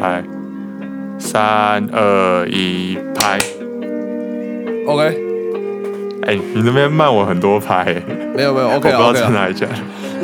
来，三二一，拍。OK，哎、你那边慢我很多拍、欸，没有没有我不 OK 知道 OK 在哪里讲。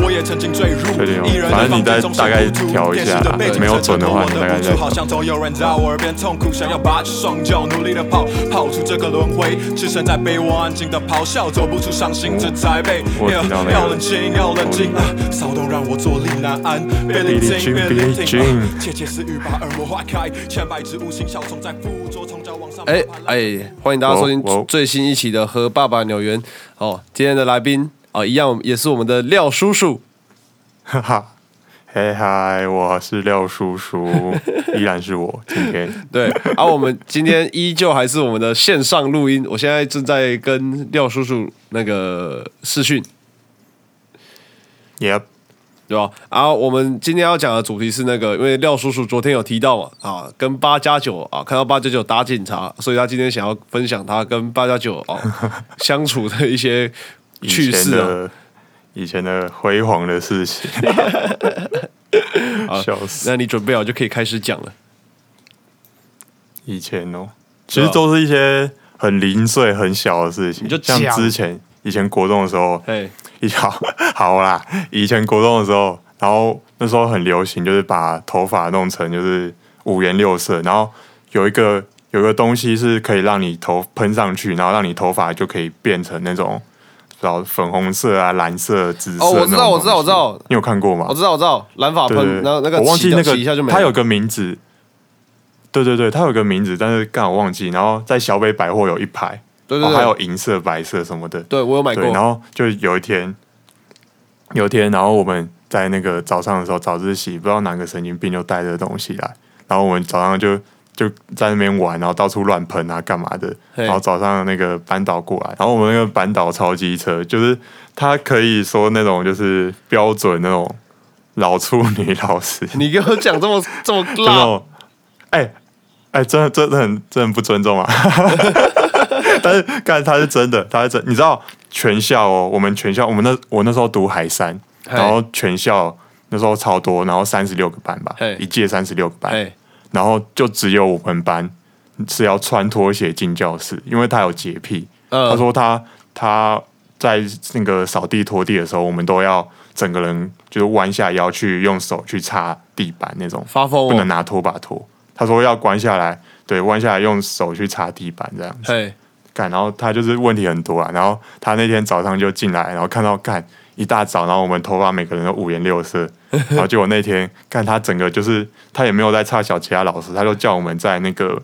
我也曾经坠入确定哦一人反正你再的房间中大概调一下啦电视的背景没有准的话衬托我你大概再好像总有人在我耳边痛哭，想要拔起双脚，努力的跑，跑出这个轮回。置身在被窝，安静的咆哮，走不出伤心这才被。要冷静，要冷静啊！骚动让我坐立难安，别聆 Billie 听，Jean，别聆 Billie 听 Jean 啊。窃窃私语把耳膜划开，千百只无形小虫在附着，从脚往上。哎哎，欢迎大家收听最新一期的《和爸爸扭圆》哦。今天的来宾哦，一样也是我们的廖叔叔。哈哈，嘿嗨，我是廖叔叔，依然是我。今天对，而、我们今天依旧还是我们的线上录音，我现在正在跟廖叔叔那个视讯，，Yep，对吧？然后我们今天要讲的主题是那个，因为廖叔叔昨天有提到嘛，啊，跟八加九啊，看到八加九打警察，所以他今天想要分享他跟八加九哦 相处的一些以前趣事啊。的以前的辉煌的事情，笑死。那你准备好就可以开始讲了。以前哦，其实都是一些很零碎、很小的事情，你就像之前以前国中的时候，嘿，一好 好啦，以前国中的时候，然后那时候很流行，就是把头发弄成就是五颜六色，然后有一个有一个东西是可以让你头喷上去，然后让你头发就可以变成那种道粉红色啊、蓝色、紫色哦，我知道，我知道，我知道，你有看过吗？我知道，我知道，蓝发对对喷，然后那个我忘记那个一下就没了。它有个名字，对对对，它有个名字，但是刚好忘记。然后在小北百货有一排，对对还有银色、白色什么的。对我有买过，然。后就有一天，有一天，然后我们在那个早上的时候早自习，不知道哪个神经病就带着东西来，然后我们早上就就在那边玩，然后到处乱喷啊，干嘛的。然后早上那个班导过来，然后我们那个班导超机车，就是他可以说那种就是标准那种老处女老师，你给我讲这么这么辣，就那种，哎哎，真的真的很真的很不尊重啊！但是，干他是真的，他是真，你知道全校哦，我们全校，我们那我那时候读海山，然后全校那时候超多，然后三十六个班吧，一届三十六个班，哎，然后就只有我们班是要穿拖鞋进教室，因为他有洁癖，嗯他说他他在那个扫地拖地的时候，我们都要整个人就是弯下腰去用手去擦地板那种，发疯哦，不能拿拖把拖。他说要弯下来，对，弯下来用手去擦地板这样子。嘿，干，然后他就是问题很多啊。然后他那天早上就进来，然后看到干一大早，然后我们头发每个人都五颜六色，然后结果那天看他整个就是他也没有在差小其他老师，他就叫我们在那个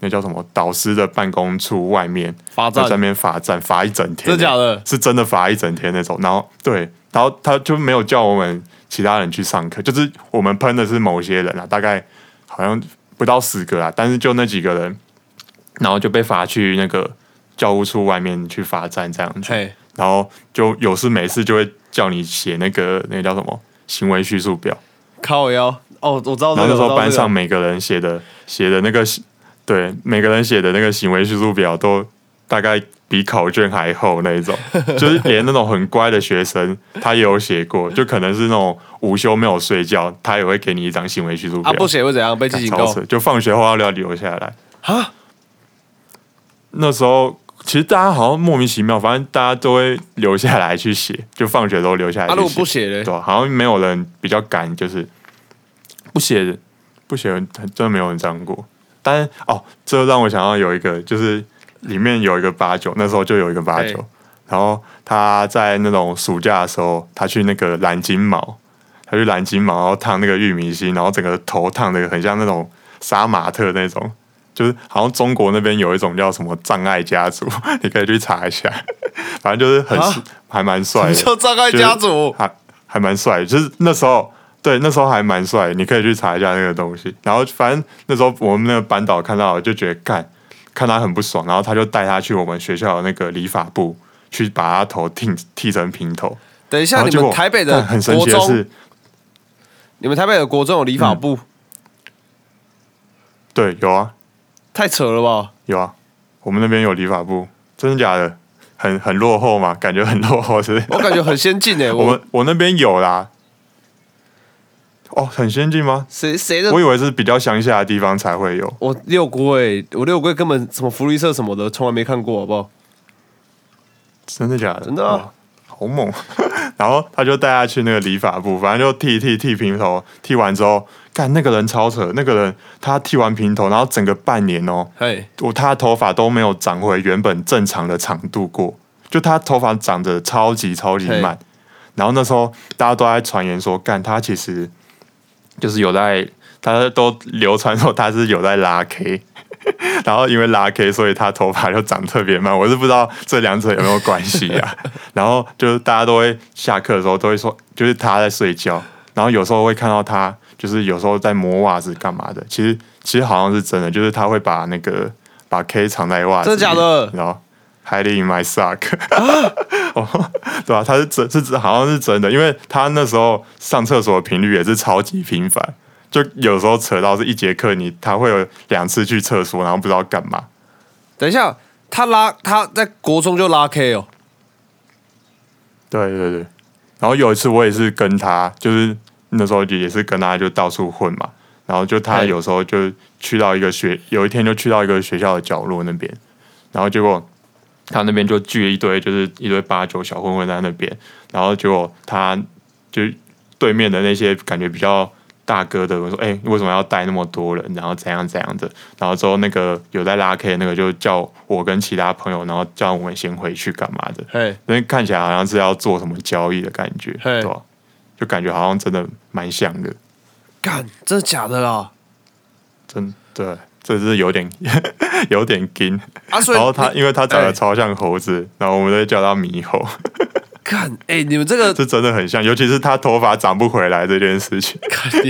那叫什么导师的办公处外面罚站在那边罚站，罚一整天、真假的？是真的罚一整天那种。然后对，然后他就没有叫我们其他人去上课，就是我们喷的是某些人啊，大概好像不到十个啊，但是就那几个人，然后就被罚去那个教务处外面去罚站这样子。嘿，然后就有事没事就会叫你写那个那个叫什么行为叙述表，靠腰。哦，我知道这个。然后那时候班上每个人写的写的那个对每个人写的那个行为叙述表都大概比考卷还厚那一种，就是连那种很乖的学生他也有写过，就可能是那种午休没有睡觉，他也会给你一张行为叙述表，啊，不写会怎样？被记警告就放学后要留留下来。啊？那时候其实大家好像莫名其妙，反正大家都会留下来去写，就放学都留下来啊。如果不写嘞对？好像没有人比较敢，就是不写的，不写的真的没有人这样过。但是哦，这让我想到有一个，就是里面有一个八九，那时候就有一个八九，然后他在那种暑假的时候，他去那个蓝金毛，他去蓝金毛，然后烫那个玉米芯，然后整个头烫的很像那种杀马特那种。就是好像中国那边有一种叫什么障碍家族，你可以去查一下。反正就是很、啊还蛮帅的，你说障碍家族？还还蛮帅的，就是那时候对那时候还蛮帅，你可以去查一下那个东西。然后反正那时候我们那个班导看到就觉得干，看他很不爽，然后他就带他去我们学校的那个理发部去把他头剃剃成平头。等一下，你们台北的干很神，奇的是，你们台北的国中有理发部，对，有啊太扯了吧？有啊，我们那边有理发部，真的假的？很很落后嘛，感觉很落后是不是？我感觉很先进诶。我们我那边有啦，哦，很先进吗？谁谁的我以为是比较乡下的地方才会有。我六龟，我六龟根本什么福利社什么的，从来没看过，好不好？真的假的？真的好猛！然后他就带他去那个理发部，反正就剃剃剃平头，剃完之后，干那个人超扯，那个人他剃完平头，然后整个半年哦，嘿，我他的头发都没有长回原本正常的长度过，就他头发长得超级超级慢。然后那时候大家都在传言说，干他其实就是有在，他都流传说他是有在拉 K，然后因为拉 K，所以他头发就长特别慢。我是不知道这两者有没有关系啊。然后就是大家都会下课的时候都会说，就是他在睡觉，然后有时候会看到他，就是有时候在磨袜子干嘛的。其实其实好像是真的，就是他会把那个把 K 藏在袜子，真的假的？然后 hiding in my sock，哦，对吧、他是真是真好像是真的，因为他那时候上厕所的频率也是超级频繁，就有时候扯到是一节课你他会有两次去厕所，然后不知道干嘛。等一下，他拉他在国中就拉 K 哦，对对对，然后有一次我也是跟他，就是那时候也是跟他就到处混嘛，然后就他有时候就去到一个学，有一天就去到一个学校的角落那边，然后结果他那边就聚了一堆，就是一堆八九小混混在那边，然后结果他就对面的那些感觉比较大哥的，我说：“哎、为什么要带那么多人？然后怎样怎样的？”然后之后那个有在拉 K 的那个就叫我跟其他朋友，然后叫我们先回去干嘛的。嘿，因为看起来好像是要做什么交易的感觉，对吧？就感觉好像真的蛮像的，干，真的假的啦？真对，这是有点 有点惊。啊，所以然后他因为他长得哎超像猴子，然后我们都叫他猕猴，看，哎、你们这个这真的很像，尤其是他头发长不回来这件事情，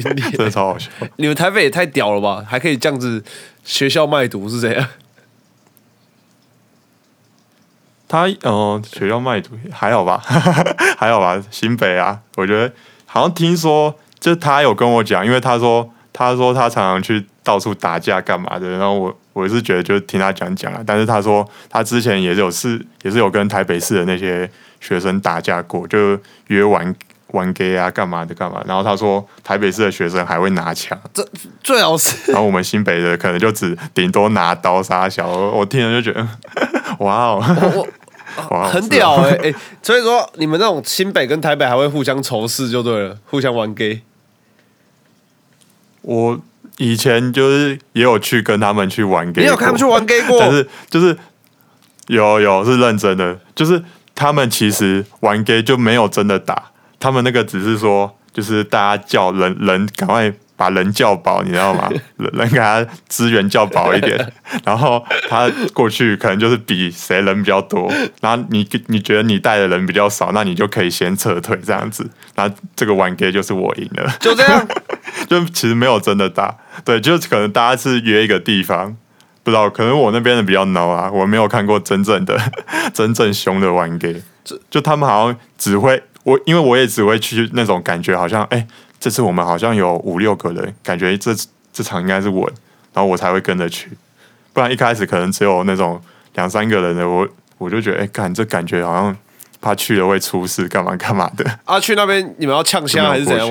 真的，超好笑。你们台北也太屌了吧？还可以这样子学校卖毒是怎样？他呃，学校卖毒还好吧，还好吧，新北啊，我觉得好像听说，就他有跟我讲，因为他说他说他常常去到处打架干嘛的，然后我我是觉得就听他讲讲啊，但是他说他之前也是有事，也是有跟台北市的那些学生打架过，就约完玩 gay 啊干嘛的干嘛，然后他说台北市的学生还会拿枪，这最好是然后我们新北的可能就只顶多拿刀杀小，我我听了就觉得哇哦，很屌哎、哎、所以说你们那种新北跟台北还会互相仇视就对了，互相玩 gay。我以前就是也有去跟他们去玩 gay，你有看他们去玩 gay 过？但是就是有有是认真的，就是他们其实玩 gay 就没有真的打，他们那个只是说就是大家叫人人赶快把人叫饱，你知道吗？人人给他资源叫饱一点，然后他过去可能就是比谁人比较多，然后你你觉得你带的人比较少，那你就可以先撤退这样子，然后这个玩 gay 就是我赢了。就这样，就其实没有真的打，对，就是可能大家是约一个地方，不知道，可能我那边的比较孬啊，我没有看过真正的真正凶的玩 gay，就就他们好像只会我，因为我也只会去那种感觉好像，哎、这次我们好像有五六个人，感觉这这场应该是稳，然后我才会跟着去，不然一开始可能只有那种两三个人的，我我就觉得，哎、干这感觉好像怕去了会出事，干嘛干嘛的。啊，去那边你们要呛虾还是怎样？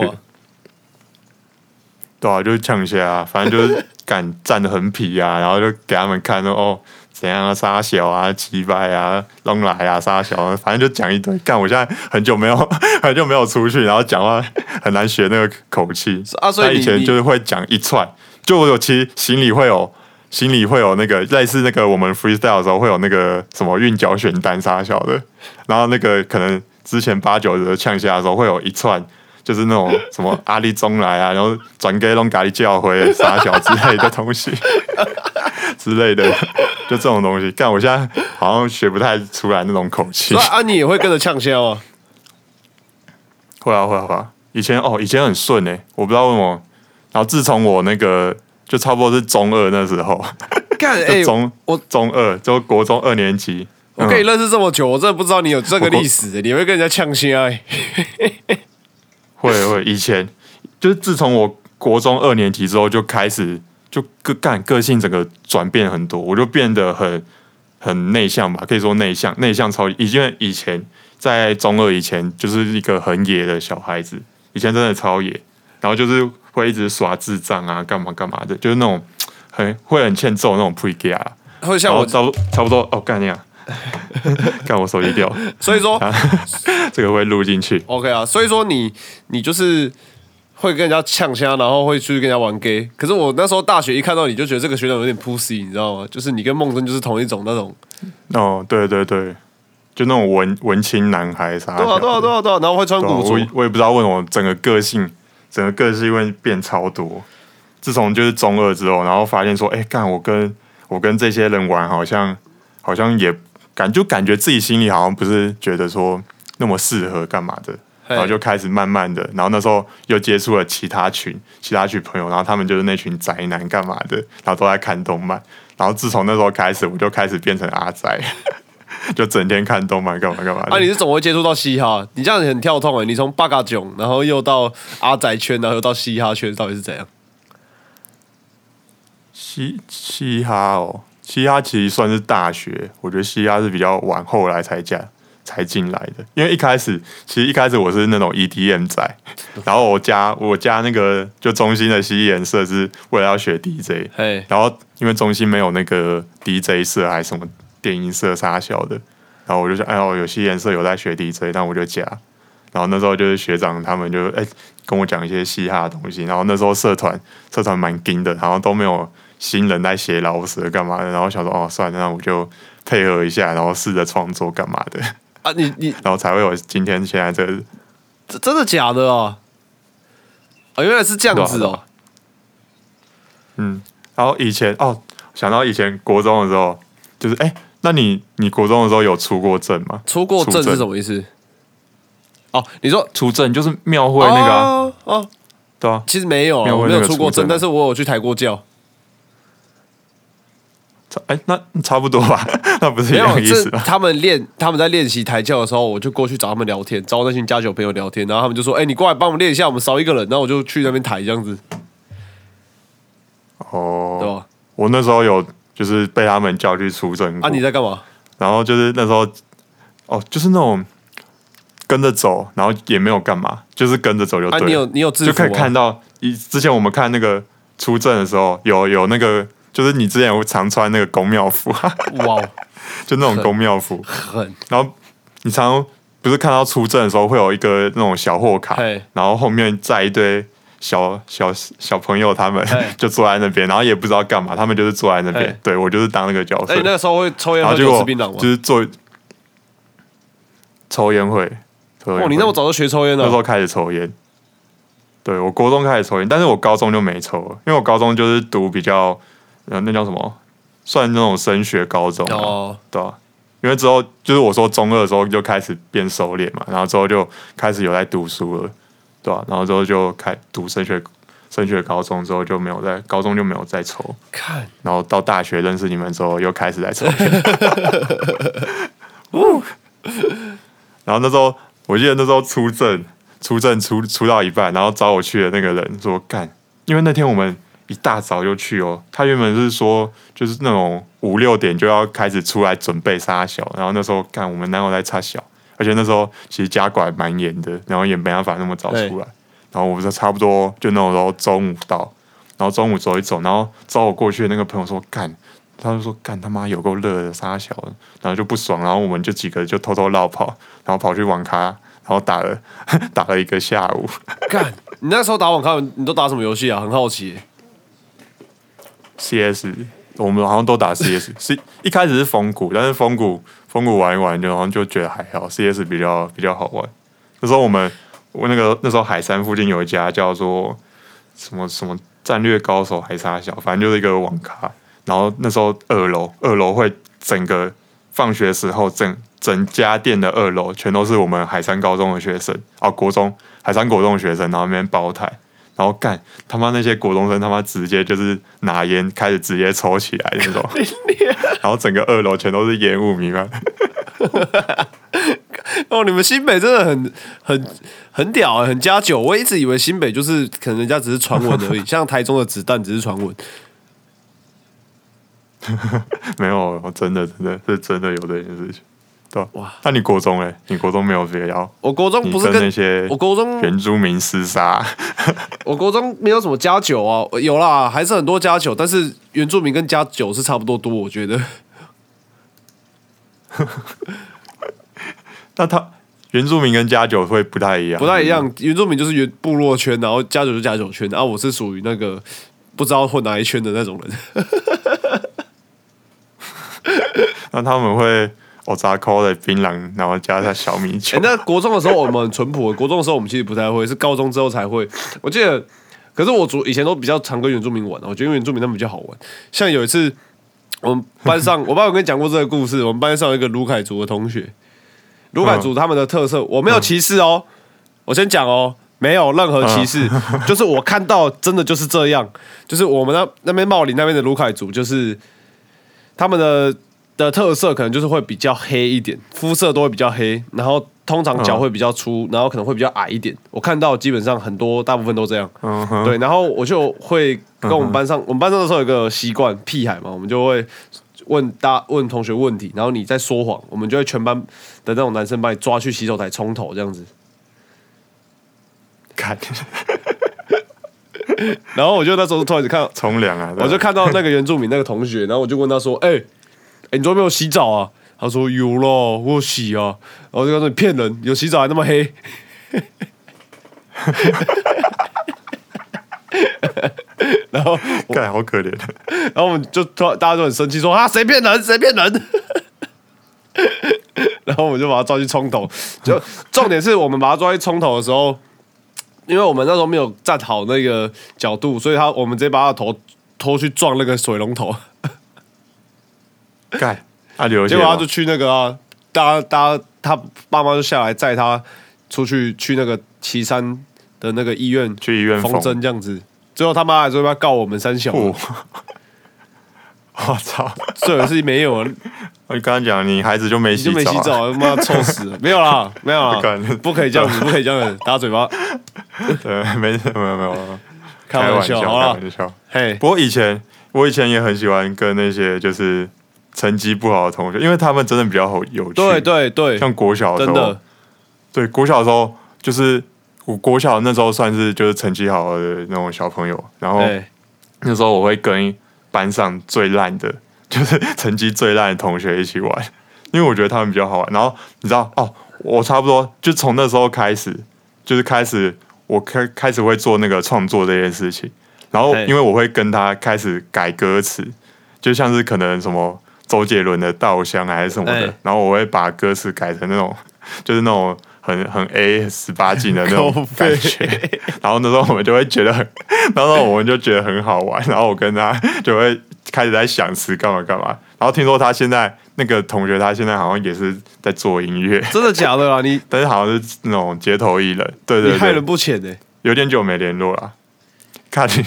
对啊，就是呛虾啊，反正就是 敢站的很痞啊，然后就给他们看说哦怎样啊，杀小啊，击败啊，弄来啊，杀小啊，反正就讲一堆。干，我现在很久没有很久没有出去，然后讲话很难学那个口气啊所以以前就是会讲一串，就我有其实心里会有。心里会有那个类似那个我们 freestyle 的时候会有那个什么韵脚选单杀小的，然后那个可能之前八九的呛下的时候会有一串，就是那种什么阿里中来啊，然后转给弄咖喱教回杀小之类的东西 之类的，就这种东西。干，我现在好像学不太出来那种口气所以。啊，你也会跟着呛虾吗？会啊会啊会啊！以前哦，以前很顺诶、我不知道为什么。然后自从我那个就差不多是中二那时候，干哎、就中我中二就国中二年级，我跟你嗯认识这么久，我真的不知道你有这个历史、你会跟人家呛虾、欸？会会，以前就是自从我国中二年级之后就开始就个干个性整个转变很多，我就变得很很内向吧，可以说内向，内向超级，因为以前在中二以前就是一个很野的小孩子，以前真的超野，然然后就是会一直耍智障啊，干嘛干嘛的，就是那种很会很欠揍那种 pre g a 啊。会像我，差不差不多哦，干那样，干我手机掉，所以说 这个会录进去。OK 啊，所以说你你就是会跟人家呛虾，然后会出去跟人家玩 gay。可是我那时候大学一看到你就觉得这个学长有点 pussy，你知道吗？就是你跟梦真就是同一种那种，哦，对对对，就那种文文青男孩啥的。对啊对啊对啊对啊，然后会穿古着我，我也不知道为什么整个个性，整个个性会变超多。自从就是中二之后，然后发现说，哎、干我跟我跟这些人玩，好像好像也感就感觉自己心里好像不是觉得说那么适合干嘛的，嘿然后就开始慢慢的，然后那时候又接触了其他群其他群朋友，然后他们就是那群宅男干嘛的，然后都在看动漫，然后自从那时候开始，我就开始变成阿宅，就整天看动漫干嘛干嘛的。啊，你是怎么会接触到嘻哈？你这样子很跳痛哎、你从八嘎囧，然后又到阿宅圈，然后又到嘻哈圈，到底是怎样？嘻嘻哈哦，嘻哈其实算是大学，我觉得嘻哈是比较晚后来才加才进来的。因为一开始，其实一开始我是那种 EDM 仔，然后我加我加那个就中心的嘻颜色是为了要学 DJ，嘿，然后因为中心没有那个 DJ 色还是什么电音色啥小的，然后我就想，哎呦，有嘻颜色有在学 DJ，但我就加。然后那时候就是学长他们就哎、跟我讲一些嘻哈的东西，然后那时候社团社团蛮硬的，然后都没有新人在写老舌干嘛的，然后想说哦算了，那我就配合一下，然后试着创作干嘛的，啊，你你然后才会有今天现在这个这真的假的哦？啊，原来是这样子哦。嗯，然后以前哦想到以前国中的时候，就是哎、那你你国中的时候有出过证吗？出过证是什么意思？哦，你说出证就是庙会那个、啊，哦哦，对啊，其实没有没没有出过证，出证啊但是我有去抬过轿。差哎、那差不多吧，那不是一样，意思吧？他们练他们在练习抬轿的时候，我就过去找他们聊天，找那群家酒朋友聊天，然后他们就说：“哎、你过来帮我们练一下，我们少一个人。”然后我就去那边抬这样子，哦，对吧？我那时候有就是被他们叫去出证过，啊，你在干嘛？然后就是那时候哦，就是那种跟着走，然后也没有干嘛，就是跟着走就啊，对了，你有你有制服就可以看？到一之前我们看那个出证的时候，有有那个就是你之前有常穿那个宫庙服，哇，就那种宫庙服，很然后你常常不是看到出证的时候会有一个那种小货卡嘿，然后后面载一堆小小小朋友，他们就坐在那边，然后也不知道干嘛，他们就是坐在那边。对我就是当那个角色哎、，那个时候会抽烟喝然后结果酒吃槟榔吗就？是做抽烟会。抽烟哇，你那么早就学抽烟了？那时候开始抽烟。对我国中开始抽烟，但是我高中就没抽了，因为我高中就是读比较，呃，那叫什么，算那种升学高中啊。哦，对啊，因为之后就是我说中二的时候就开始变收敛嘛，然后之后就开始有在读书了，对吧、然后之后就开读升学升学高中之后就没有在高中就没有再抽，看。然后到大学认识你们之后又开始在抽。烟。然后那时候我记得那时候出证出证出出到一半，然后找我去的那个人说干，因为那天我们一大早就去哦，他原本是说就是那种五六点就要开始出来准备杀小，然后那时候干我们男友在插小，而且那时候其实家管蛮严的，然后也没办法那么早出来，然后我们就差不多就那种时候中午到，然后中午走一走，然后找我过去的那个朋友说干。他就说：“干他妈有够热的，杀小的，然后就不爽，然后我们就几个就偷偷绕跑，然后跑去网咖，然后打了 打了一个下午。干，你那时候打网咖，你都打什么游戏啊？很好奇耶。CS，我们好像都打 CS，是一开始是风谷，但是风谷风谷玩一玩就好像就觉得还好，CS 比较比较好玩。那时候我们我那个那时候海山附近有一家叫做什么什么战略高手还差小，反正就是一个网咖。然后那时候二楼二楼会整个放学时候整整家店的二楼全都是我们海山高中的学生啊，国中海山国中的学生，然后那边包台。然后干他妈那些国中生他妈直接就是拿烟开始直接抽起来那种，然后整个二楼全都是烟雾弥漫。哦，你们新北真的很很很屌、欸，很加酒。我一直以为新北就是可能人家只是传闻而已，像台中的子弹只是传闻。没有，真的真的是真的有这件事情。对吧哇那你国中哎？你国中没有别聊？我国中不是跟那些我国中原住民厮杀？我国中没有什么加酒啊，有啦，还是很多加酒，但是原住民跟加酒是差不多多，我觉得。那他原住民跟加九会不太一样，不太一样，原住民就是原部落圈，然后加酒就加酒圈，然后我是属于那个不知道混哪一圈的那种人。那他们会哦炸扣的槟榔，然后加上小米酒哎、。那国中的时候我们很淳朴，国中的时候我们其实不太会，是高中之后才会。我记得，可是我主以前都比较常跟原住民玩，我觉得原住民他们比较好玩。像有一次，我们班上，我爸有跟你讲过这个故事，我们班上有一个卢凯族的同学，卢凯族他们的特色，我没有歧视哦，我先讲哦。没有任何歧视，就是我看到真的就是这样，就是我们那那边茂林那边的卢凯族，就是他们的的特色可能就是会比较黑一点，肤色都会比较黑，然后通常脚会比较粗，然后可能会比较矮一点。我看到基本上很多大部分都这样，嗯哼，对，然后我就会跟我们班上，我们班上的时候有一个习惯，屁孩嘛，我们就会问大问同学问题，然后你在说谎，我们就会全班的那种男生把你抓去洗手台冲头这样子。看 然后我就那时候突然看到，冲凉啊！我就看到那个原住民那个同学，然后我就问他说：“哎、哎、你昨天没有洗澡啊？”他说：“有咯，我有洗啊。”然后我就跟他说：“你骗人，有洗澡还那么黑。”然后，干好可怜，然后我们就突然大家都很生气，说：“啊，谁骗人？谁骗人？” 然后我们就把他抓去冲头。就重点是我们把他抓去冲头的时候，因为我们那时候没有站好那个角度，所以他我们直接把他的头拖去撞那个水龙头。干 啊流血结果他就去那个啊，大家大家他爸妈就下来载他出去去那个岐山的那个医院去医院缝针这样子。最后他妈还说要告我们三小，哦，我操！这也是没有啊，我刚刚讲你孩子就没你就洗澡啊，没洗澡，他妈臭死了！没有啦，没有啦。不，不可以这样子，不可以这样子打嘴巴，对，没事，没有没有，没有开玩笑，开好了，玩笑。嘿，不过以前我以前也很喜欢跟那些就是成绩不好的同学，因为他们真的比较有趣。对，对对，像国小的时候，，对国小的时候，就是我国小那时候算是就是成绩好的那种小朋友，然后哎，那时候我会跟班上最烂的，就是成绩最烂的同学一起玩，因为我觉得他们比较好玩。然后你知道哦，我差不多就从那时候开始，就是开始我开开始会做那个创作这件事情。然后因为我会跟他开始改歌词，就像是可能什么周杰伦的《稻香》还是什么的哎，然后我会把歌词改成那种 就是那种很很 A 十八禁的那种 感觉。然后那时候我们就会觉得很，然后我们就觉得很好玩，然后我跟他就会开始在想词干嘛干嘛。然后听说他现在那个同学，他现在好像也是在做音乐，真的假的啦？你但是好像是那种街头艺人。对对害人，不浅呢。有点久没联络了。看你，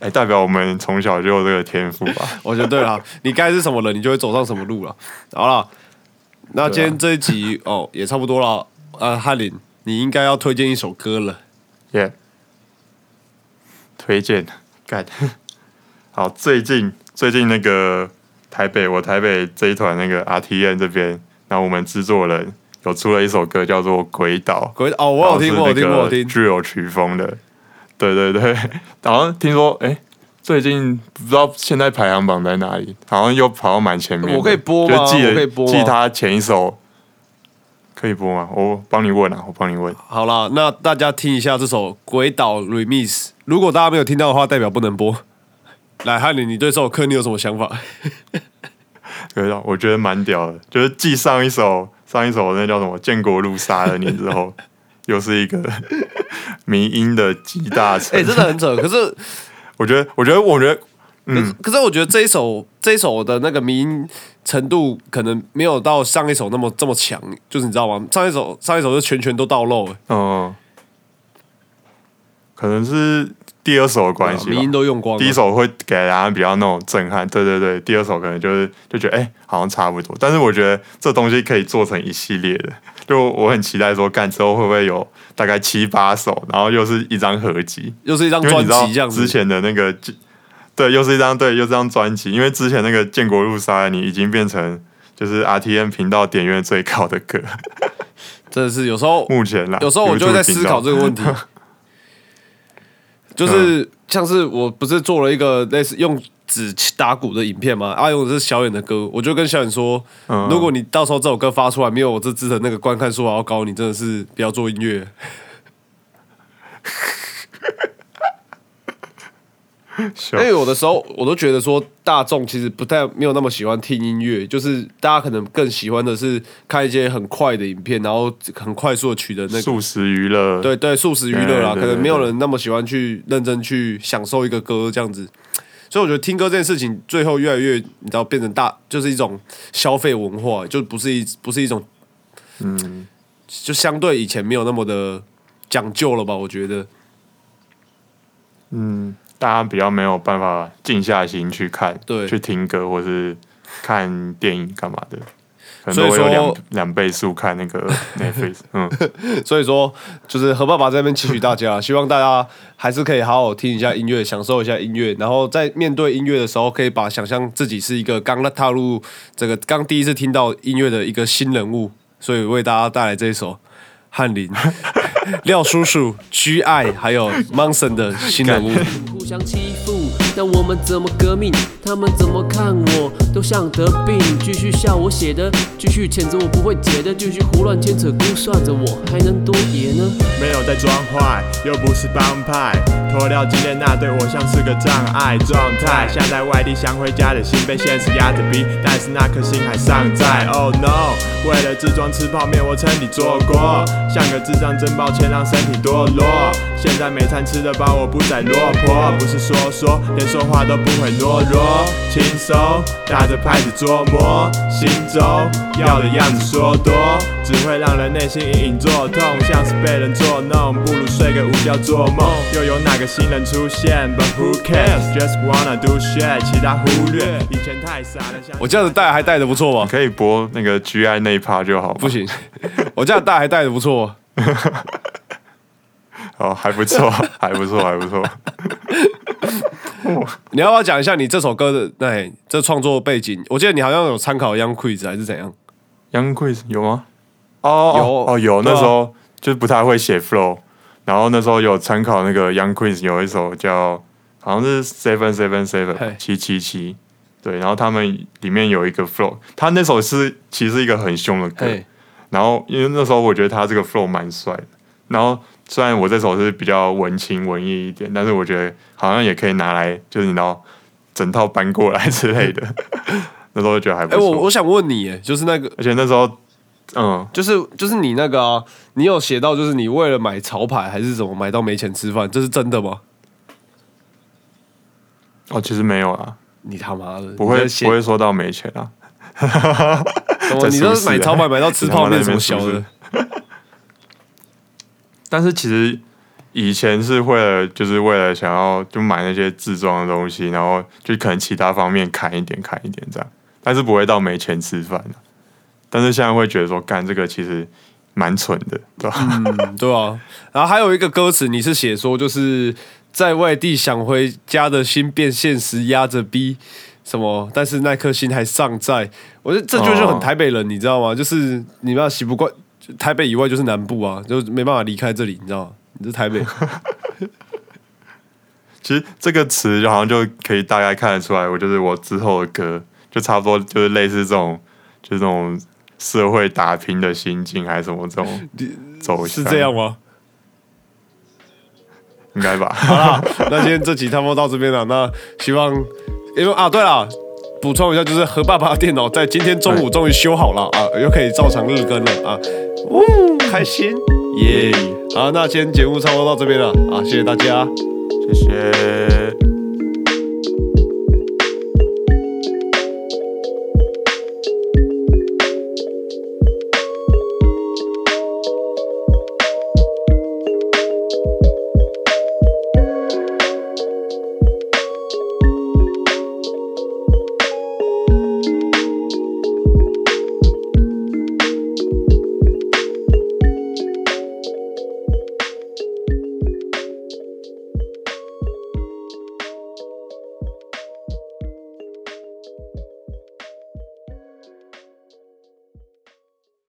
哎、代表我们从小就有这个天赋吧？我觉得对了，你该是什么人，你就会走上什么路了。好了，那今天这一集哦也差不多了。呃，翰林，你应该要推荐一首歌了。耶、推荐干。好，最近最近那个台北，我台北这一团那个 RTN 这边，然后我们制作人有出了一首歌叫做《鬼岛》，鬼哦，我有听过，我有听，我有听。具有曲风的，对对对。好像听说，哎、最近不知道现在排行榜在哪里，好像又跑到蛮前面。我可以播吗就记得可以播吗记他前一首，可以播吗？我帮你问啊，我帮你问。好了，那大家听一下这首《鬼岛 Remix》。如果大家没有听到的话，代表不能播。来，汉林，你对这首歌你有什么想法？对啊，我觉得蛮屌的，就是继上一首上一首那叫什么《建国路杀了你》之后，又是一个 迷音的集大成。哎、真的很扯。可是，我觉得，我觉得，我觉得，可是，可是我觉得这一首这一首的那个迷音程度可能没有到上一首那么这么强，就是你知道吗？上一首上一首是全全都到漏、欸，嗯，可能是第二首的关系吧。迷音都用光了。第一首会给大家比较那种震撼，对对对。第二首可能就是就觉得哎、好像差不多。但是我觉得这东西可以做成一系列的，就我很期待说干之后会不会有大概七八首，然后又是一张合集，又是一张专辑这样子之。前的那个对，又是一张对，又是一张专辑，因为之前那个《建国路杀了你》已经变成就是 RTN 频道点阅最高的歌，真的是有时候 目前啦。有时候我就在思考这个问题，就是像是我不是做了一个类似用纸打鼓的影片吗？啊，用的是小远的歌，我就跟小远说，嗯如果你到时候这首歌发出来没有我这支的那个观看数还要高，你真的是不要做音乐。因为有的时候我都觉得说，大众其实不太没有那么喜欢听音乐，就是大家可能更喜欢的是看一些很快的影片，然后很快速的取得那个速食娱乐，对对，速食娱乐啦，可能没有人那么喜欢去认真去享受一个歌这样子。所以我觉得听歌这件事情，最后越来越，你知道，变成大，就是一种消费文化，就不是一不是一种，嗯，就相对以前没有那么的讲究了吧？我觉得，嗯，大家比较没有办法静下心去看，对。去听歌或是看电影干嘛的，可能所以都会有两两倍速看那个 Netflix，嗯，所以说，就是何爸爸在那边期许大家，希望大家还是可以好好听一下音乐，享受一下音乐，然后在面对音乐的时候，可以把想象自己是一个刚踏入这个刚第一次听到音乐的一个新人物，所以为大家带来这一首翰林、廖叔叔、G I 还有 Monson 的新人物。但我们怎么革命？他们怎么看我，都像得病。继续笑我写的，继续谴责我不会解的，继续胡乱牵扯估算着我，还能多野呢？没有在装坏，又不是帮派，脱掉今天那对我像是个障碍状态。像在外地想回家的心被现实压着逼，但是那颗心还尚在。Oh no，为了自装吃泡面，我称你做过，像个智障，真抱歉让身体堕落。现在每餐吃得饱，我不再落魄，不是说说，说话都不会懦弱，轻松打着拍子琢磨，心中要的样子说多，只会让人内心隐隐作痛，像是被人捉弄，不如睡个午觉做梦。又有哪个新人出现？But who cares？Just wanna do shit，其他忽略。以前太傻了，像我这样子带还带的不错吧？可以播那个 GI 那一趴就好，不行，我这样带还带的不错。哦，还不错，还不错，还不错。你要不要讲一下你这首歌的哎这创作背景？我记得你好像有参考 Young Quiz 还是怎样？Young Quiz 有吗？哦有。哦哦有，那时候就是不太会写 flow，然后那时候有参考那个 Young Quiz 有一首叫好像是 Seven Seven Seven 七七七，对，然后他们里面有一个 flow，他那首是其实是一个很凶的歌，嘿，然后因为那时候我觉得他这个 flow 蛮帅的，然后虽然我这首是比较文青文艺一点，但是我觉得好像也可以拿来就是你知道整套搬过来之类的，那时候就觉得还不错哎、我，我想问你，哎，就是那个，而且那时候嗯。就是就是你那个啊，你有写到，就是你为了买潮牌还是怎么买到没钱吃饭，这是真的吗？哦，其实没有啊，你他妈的不会不会说到没钱啊。你这是买潮牌买到吃泡面什么小的边？但是其实以前是为了就是为了想要就买那些自装的东西，然后就可能其他方面砍一点砍一点这样，但是不会到没钱吃饭的。但是现在会觉得说，干这个其实蛮蠢的，对吧？嗯，对啊。然后还有一个歌词，你是写说就是在外地想回家的心变现实，压着逼什么，但是那颗心还尚在。我觉得这就是很台北人，你知道吗？就是你要习不惯台北以外就是南部啊，就没办法离开这里，你知道吗？你是台北，其实这个词就好像就可以大概看得出来，我就是我之后的歌，就差不多就是类似这种，就这种社会打拼的心境，还是什么这种走向，是这样吗？应该吧？好啦，那今天这集差不多到这边了。那希望，因为啊，对了，补充一下，就是何爸爸的电脑在今天中午终于修好了啊，又可以照常日更了啊，呜，开心耶！好，那今天节目差不多到这边了啊，谢谢大家。谢谢。